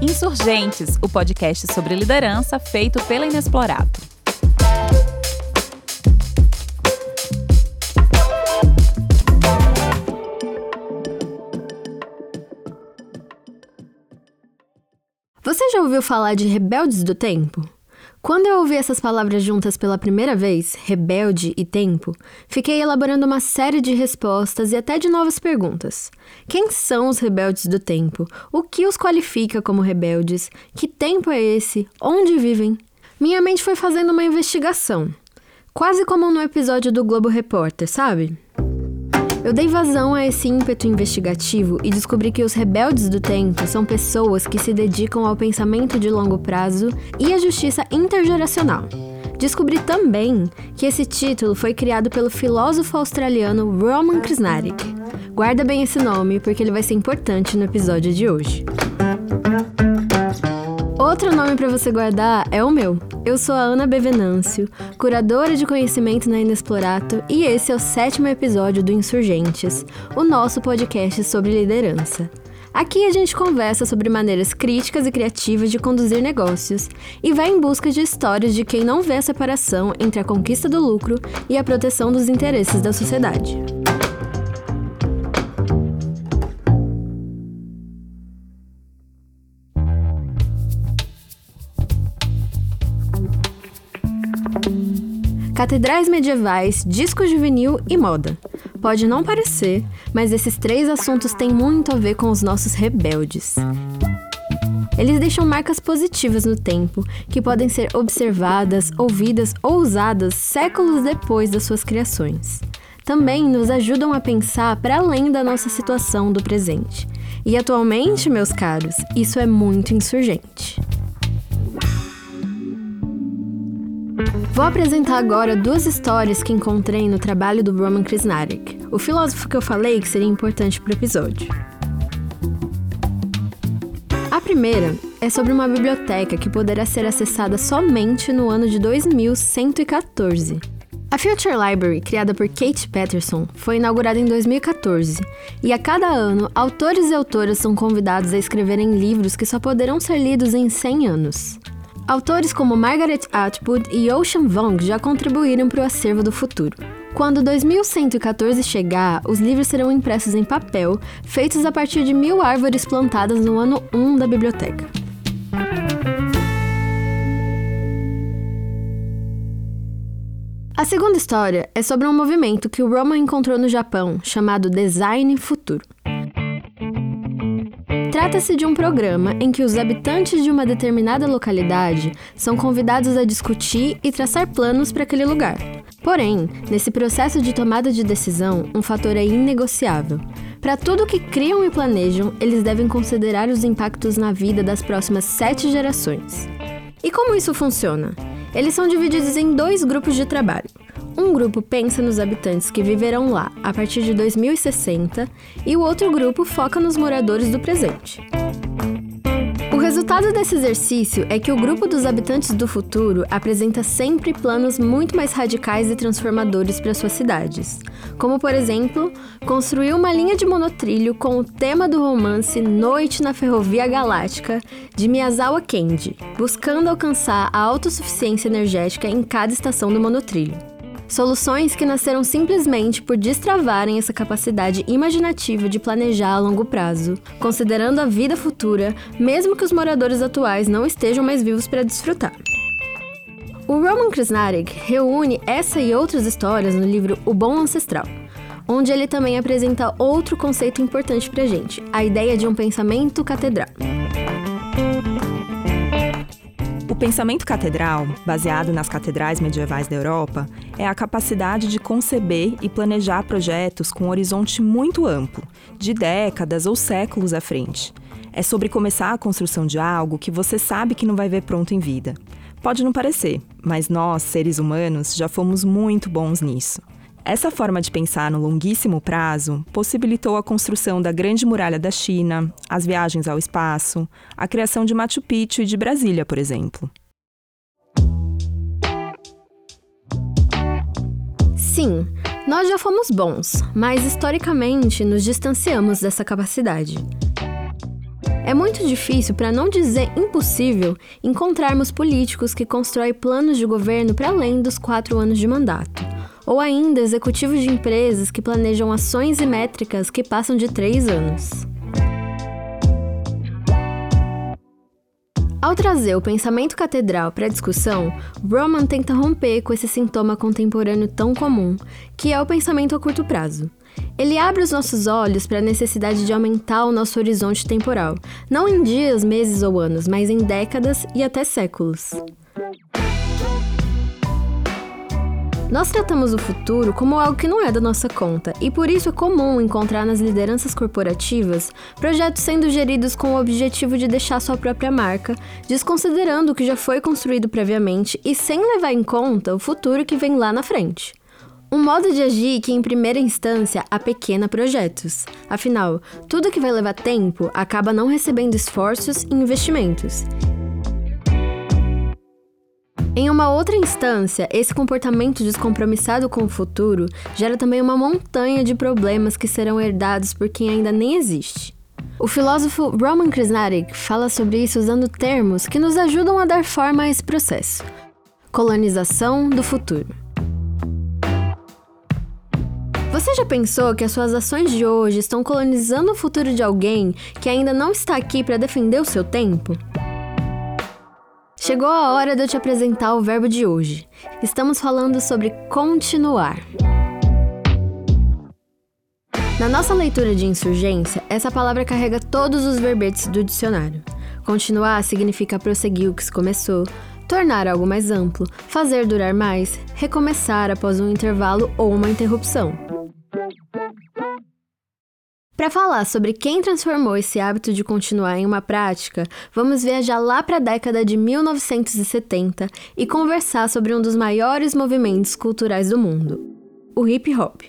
Insurgentes, o podcast sobre liderança feito pela Inexplorado. Você já ouviu falar de rebeldes do tempo? Quando eu ouvi essas palavras juntas pela primeira vez, rebelde e tempo, fiquei elaborando uma série de respostas e até de novas perguntas. Quem são os rebeldes do tempo? O que os qualifica como rebeldes? Que tempo é esse? Onde vivem? Minha mente foi fazendo uma investigação. Quase como no episódio do Globo Repórter, sabe? Eu dei vazão a esse ímpeto investigativo e descobri que os rebeldes do tempo são pessoas que se dedicam ao pensamento de longo prazo e à justiça intergeracional. Descobri também que esse título foi criado pelo filósofo australiano Roman Krznarik. Guarda bem esse nome porque ele vai ser importante no episódio de hoje. Outro nome para você guardar é o meu. Eu sou a Ana Bevenâncio, curadora de conhecimento na Inexplorato, e esse é o sétimo episódio do Insurgentes, o nosso podcast sobre liderança. Aqui a gente conversa sobre maneiras críticas e criativas de conduzir negócios e vai em busca de histórias de quem não vê a separação entre a conquista do lucro e a proteção dos interesses da sociedade. Catedrais medievais, disco juvenil e moda. Pode não parecer, mas esses três assuntos têm muito a ver com os nossos rebeldes. Eles deixam marcas positivas no tempo, que podem ser observadas, ouvidas ou usadas séculos depois das suas criações. Também nos ajudam a pensar para além da nossa situação do presente. E atualmente, meus caros, isso é muito insurgente. Vou apresentar agora duas histórias que encontrei no trabalho do Roman Krznarik, o filósofo que eu falei que seria importante para o episódio. A primeira é sobre uma biblioteca que poderá ser acessada somente no ano de 2114. A Future Library, criada por Kate Patterson, foi inaugurada em 2014, e a cada ano, autores e autoras são convidados a escreverem livros que só poderão ser lidos em 100 anos. Autores como Margaret Atwood e Ocean Vuong já contribuíram para o acervo do futuro. Quando 2114 chegar, os livros serão impressos em papel, feitos a partir de mil árvores plantadas no ano 1 da biblioteca. A segunda história é sobre um movimento que o Roman encontrou no Japão, chamado Design Futuro. Trata-se de um programa em que os habitantes de uma determinada localidade são convidados a discutir e traçar planos para aquele lugar. Porém, nesse processo de tomada de decisão, um fator é inegociável. Para tudo que criam e planejam, eles devem considerar os impactos na vida das próximas sete gerações. E como isso funciona? Eles são divididos em dois grupos de trabalho. Um grupo pensa nos habitantes que viverão lá a partir de 2060 e o outro grupo foca nos moradores do presente. O resultado desse exercício é que o grupo dos habitantes do futuro apresenta sempre planos muito mais radicais e transformadores para suas cidades, como por exemplo, construir uma linha de monotrilho com o tema do romance Noite na Ferrovia Galáctica de Miyazawa Kendi, buscando alcançar a autossuficiência energética em cada estação do monotrilho. Soluções que nasceram simplesmente por destravarem essa capacidade imaginativa de planejar a longo prazo, considerando a vida futura, mesmo que os moradores atuais não estejam mais vivos para desfrutar. O Roman Krznarik reúne essa e outras histórias no livro O Bom Ancestral, onde ele também apresenta outro conceito importante para gente, a ideia de um pensamento catedral. O pensamento catedral, baseado nas catedrais medievais da Europa, é a capacidade de conceber e planejar projetos com um horizonte muito amplo, de décadas ou séculos à frente. É sobre começar a construção de algo que você sabe que não vai ver pronto em vida. Pode não parecer, mas nós, seres humanos, já fomos muito bons nisso. Essa forma de pensar no longuíssimo prazo possibilitou a construção da Grande Muralha da China, as viagens ao espaço, a criação de Machu Picchu e de Brasília, por exemplo. Sim, nós já fomos bons, mas historicamente nos distanciamos dessa capacidade. É muito difícil, para não dizer impossível, encontrarmos políticos que constroem planos de governo para além dos quatro anos de mandato, ou ainda executivos de empresas que planejam ações e métricas que passam de três anos. Ao trazer o pensamento catedral para a discussão, Broman tenta romper com esse sintoma contemporâneo tão comum, que é o pensamento a curto prazo. Ele abre os nossos olhos para a necessidade de aumentar o nosso horizonte temporal, não em dias, meses ou anos, mas em décadas e até séculos. Nós tratamos o futuro como algo que não é da nossa conta, e por isso é comum encontrar nas lideranças corporativas projetos sendo geridos com o objetivo de deixar sua própria marca, desconsiderando o que já foi construído previamente e sem levar em conta o futuro que vem lá na frente. Um modo de agir que, em primeira instância, apequena projetos. Afinal, tudo que vai levar tempo acaba não recebendo esforços e investimentos. Em uma outra instância, esse comportamento descompromissado com o futuro gera também uma montanha de problemas que serão herdados por quem ainda nem existe. O filósofo Roman Krishnarik fala sobre isso usando termos que nos ajudam a dar forma a esse processo. Colonização do futuro. Você já pensou que as suas ações de hoje estão colonizando o futuro de alguém que ainda não está aqui para defender o seu tempo? Chegou a hora de eu te apresentar o verbo de hoje. Estamos falando sobre continuar. Na nossa leitura de insurgência, essa palavra carrega todos os verbetes do dicionário. Continuar significa prosseguir o que se começou, tornar algo mais amplo, fazer durar mais, recomeçar após um intervalo ou uma interrupção. Para falar sobre quem transformou esse hábito de continuar em uma prática, vamos viajar lá para a década de 1970 e conversar sobre um dos maiores movimentos culturais do mundo, o hip hop.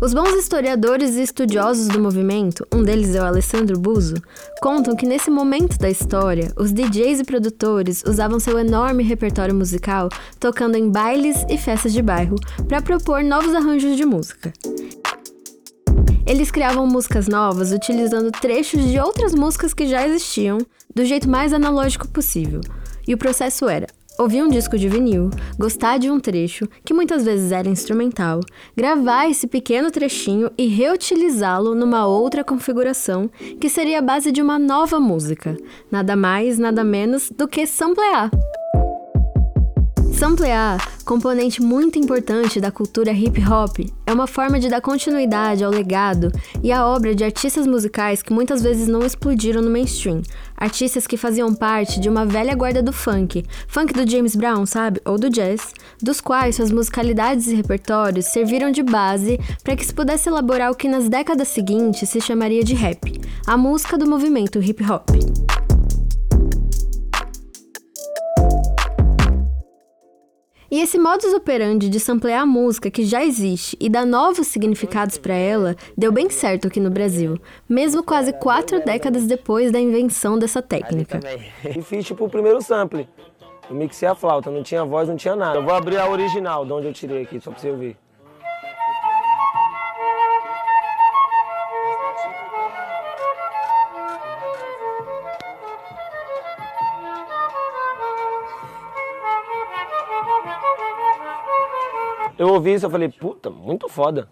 Os bons historiadores e estudiosos do movimento, um deles é o Alessandro Buzo, contam que nesse momento da história, os DJs e produtores usavam seu enorme repertório musical tocando em bailes e festas de bairro para propor novos arranjos de música. Eles criavam músicas novas utilizando trechos de outras músicas que já existiam, do jeito mais analógico possível. E o processo era ouvir um disco de vinil, gostar de um trecho, que muitas vezes era instrumental, gravar esse pequeno trechinho e reutilizá-lo numa outra configuração, que seria a base de uma nova música. Nada mais, nada menos do que samplear. Samplear, componente muito importante da cultura hip hop, é uma forma de dar continuidade ao legado e à obra de artistas musicais que muitas vezes não explodiram no mainstream. Artistas que faziam parte de uma velha guarda do funk, funk do James Brown, sabe? Ou do jazz, dos quais suas musicalidades e repertórios serviram de base para que se pudesse elaborar o que nas décadas seguintes se chamaria de rap, a música do movimento hip hop. E esse modus operandi de samplear a música que já existe e dar novos significados para ela deu bem certo aqui no Brasil, mesmo quase quatro décadas depois da invenção dessa técnica. E fiz tipo o primeiro sample. Eu mixei a flauta, não tinha voz, não tinha nada. Eu vou abrir a original, de onde eu tirei aqui, só pra você ouvir. Eu ouvi isso, eu falei, puta, muito foda.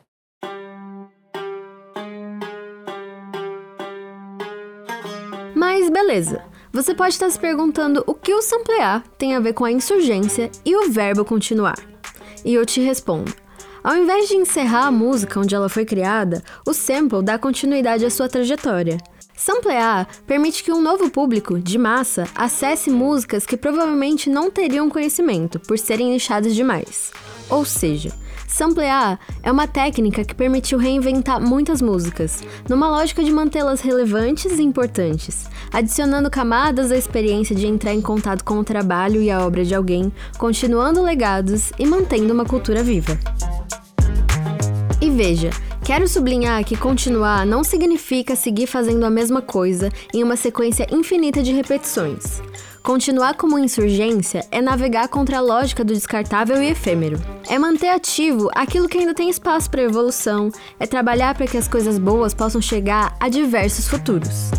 Mas beleza. Você pode estar se perguntando o que o samplear tem a ver com a insurgência e o verbo continuar. E eu te respondo. Ao invés de encerrar a música onde ela foi criada, o sample dá continuidade à sua trajetória. Samplear permite que um novo público, de massa, acesse músicas que provavelmente não teriam conhecimento por serem nichadas demais. Ou seja, samplear é uma técnica que permitiu reinventar muitas músicas, numa lógica de mantê-las relevantes e importantes, adicionando camadas à experiência de entrar em contato com o trabalho e a obra de alguém, continuando legados e mantendo uma cultura viva. E veja, Quero sublinhar que continuar não significa seguir fazendo a mesma coisa em uma sequência infinita de repetições. Continuar como insurgência é navegar contra a lógica do descartável e efêmero. É manter ativo aquilo que ainda tem espaço para evolução, é trabalhar para que as coisas boas possam chegar a diversos futuros.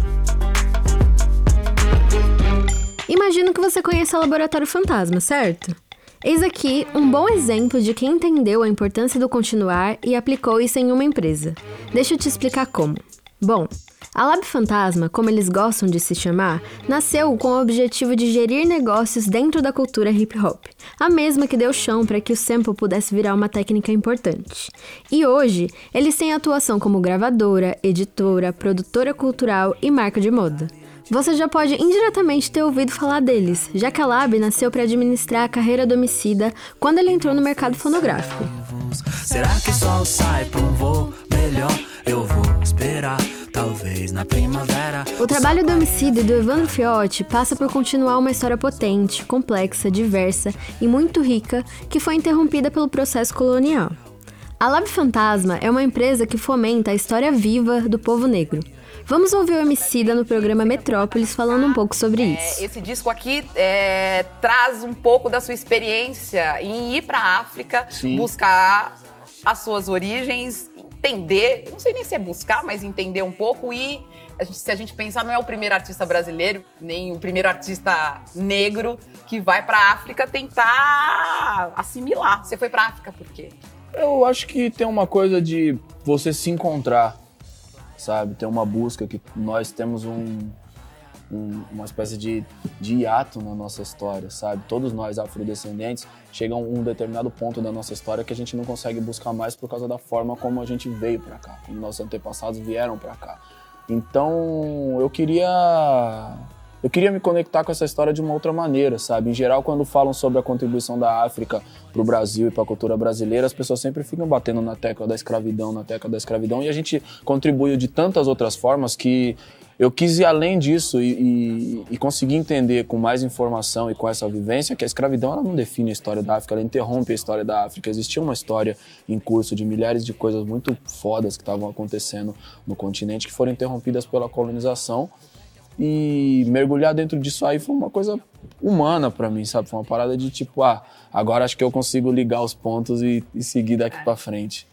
Imagino que você conheça o Laboratório Fantasma, certo? Eis aqui um bom exemplo de quem entendeu a importância do continuar e aplicou isso em uma empresa. Deixa eu te explicar como. Bom, a Lab Fantasma, como eles gostam de se chamar, nasceu com o objetivo de gerir negócios dentro da cultura hip hop, a mesma que deu chão para que o sample pudesse virar uma técnica importante. E hoje, eles têm atuação como gravadora, editora, produtora cultural e marca de moda. Você já pode indiretamente ter ouvido falar deles, já que a Lab nasceu para administrar a carreira do homicida quando ele entrou no mercado fonográfico. Será que sol sai pra um voo melhor? Eu vou esperar. Talvez na primavera. O trabalho do homicida e do Evandro Fiotti passa por continuar uma história potente, complexa, diversa e muito rica que foi interrompida pelo processo colonial. A Lab Fantasma é uma empresa que fomenta a história viva do povo negro. Vamos ouvir o Emicida no programa Metrópolis falando um pouco sobre é, isso. Esse disco aqui é, traz um pouco da sua experiência em ir para a África, Sim. buscar as suas origens, entender, não sei nem se é buscar, mas entender um pouco e a gente, se a gente pensar, não é o primeiro artista brasileiro, nem o primeiro artista negro que vai para a África tentar assimilar. Você foi para a África por quê? Eu acho que tem uma coisa de você se encontrar sabe? Tem uma busca que nós temos um, um, uma espécie de, de hiato na nossa história, sabe? Todos nós afrodescendentes chegam a um determinado ponto da nossa história que a gente não consegue buscar mais por causa da forma como a gente veio para cá, como nossos antepassados vieram para cá. Então, eu queria eu queria me conectar com essa história de uma outra maneira, sabe? Em geral, quando falam sobre a contribuição da África para o Brasil e para a cultura brasileira, as pessoas sempre ficam batendo na tecla da escravidão, na tecla da escravidão, e a gente contribuiu de tantas outras formas que eu quis ir além disso e, e, e conseguir entender com mais informação e com essa vivência que a escravidão ela não define a história da África, ela interrompe a história da África. Existia uma história em curso de milhares de coisas muito fodas que estavam acontecendo no continente que foram interrompidas pela colonização e mergulhar dentro disso aí foi uma coisa humana para mim, sabe? Foi uma parada de tipo, ah, agora acho que eu consigo ligar os pontos e, e seguir daqui para frente.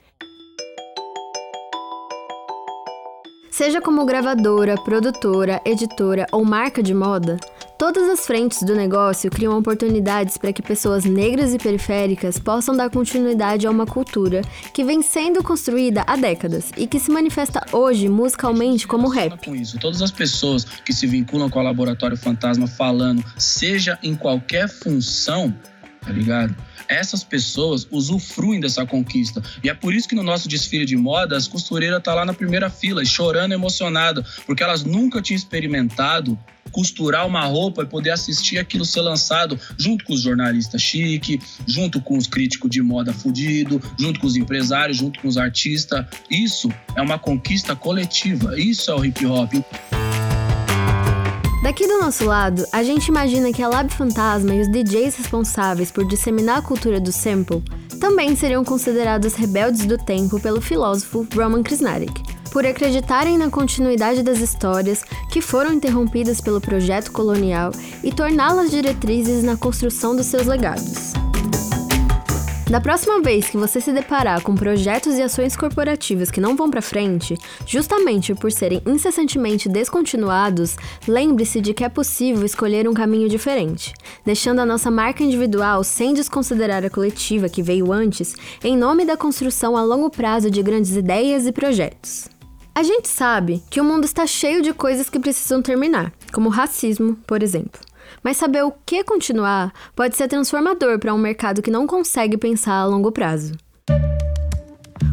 Seja como gravadora, produtora, editora ou marca de moda, Todas as frentes do negócio criam oportunidades para que pessoas negras e periféricas possam dar continuidade a uma cultura que vem sendo construída há décadas e que se manifesta hoje musicalmente como rap. Com isso, todas as pessoas que se vinculam com o Laboratório Fantasma falando, seja em qualquer função, tá ligado? Essas pessoas usufruem dessa conquista. E é por isso que no nosso desfile de moda, as costureiras tá lá na primeira fila, chorando emocionada, porque elas nunca tinham experimentado costurar uma roupa e poder assistir aquilo ser lançado junto com os jornalistas chique, junto com os críticos de moda fudido, junto com os empresários, junto com os artistas. Isso é uma conquista coletiva. Isso é o hip hop. Daqui do nosso lado, a gente imagina que a Lab Fantasma e os DJs responsáveis por disseminar a cultura do sample também seriam considerados rebeldes do tempo pelo filósofo Roman Krishnarik por acreditarem na continuidade das histórias que foram interrompidas pelo projeto colonial e torná-las diretrizes na construção dos seus legados. Da próxima vez que você se deparar com projetos e ações corporativas que não vão para frente, justamente por serem incessantemente descontinuados, lembre-se de que é possível escolher um caminho diferente, deixando a nossa marca individual sem desconsiderar a coletiva que veio antes, em nome da construção a longo prazo de grandes ideias e projetos. A gente sabe que o mundo está cheio de coisas que precisam terminar, como racismo, por exemplo. Mas saber o que continuar pode ser transformador para um mercado que não consegue pensar a longo prazo.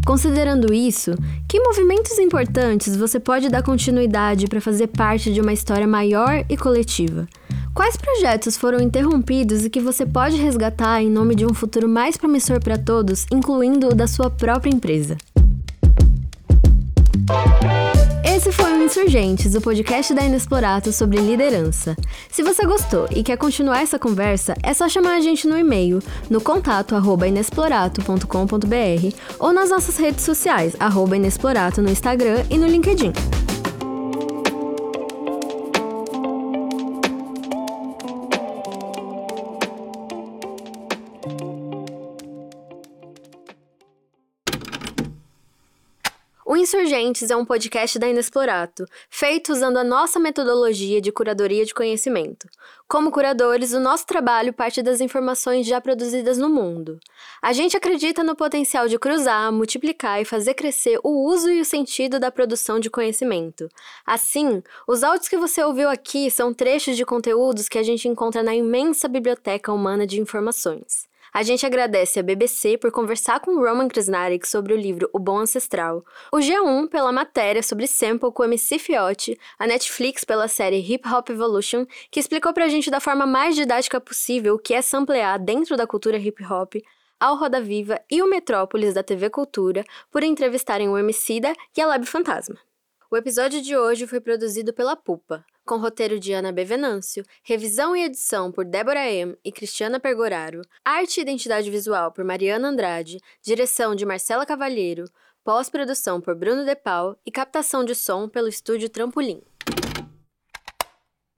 Considerando isso, que movimentos importantes você pode dar continuidade para fazer parte de uma história maior e coletiva? Quais projetos foram interrompidos e que você pode resgatar em nome de um futuro mais promissor para todos, incluindo o da sua própria empresa? Esse foi o Insurgentes, o podcast da Inexplorato sobre liderança. Se você gostou e quer continuar essa conversa, é só chamar a gente no e-mail, no contato inexplorato.com.br ou nas nossas redes sociais, inexplorato no Instagram e no LinkedIn. Insurgentes é um podcast da Inexplorato, feito usando a nossa metodologia de curadoria de conhecimento. Como curadores, o nosso trabalho parte das informações já produzidas no mundo. A gente acredita no potencial de cruzar, multiplicar e fazer crescer o uso e o sentido da produção de conhecimento. Assim, os áudios que você ouviu aqui são trechos de conteúdos que a gente encontra na imensa biblioteca humana de informações. A gente agradece a BBC por conversar com Roman Krasnarek sobre o livro O Bom Ancestral, o G1 pela matéria sobre sample com MC Fiotti, a Netflix pela série Hip Hop Evolution, que explicou pra gente da forma mais didática possível o que é samplear dentro da cultura hip hop, ao Roda Viva e o Metrópolis da TV Cultura por entrevistarem o Emicida e a Lab Fantasma. O episódio de hoje foi produzido pela Pupa, com roteiro de Ana B. Venâncio, revisão e edição por Débora M. e Cristiana Pergoraro, arte e identidade visual por Mariana Andrade, direção de Marcela Cavalheiro, pós-produção por Bruno De Paul e captação de som pelo estúdio Trampolim.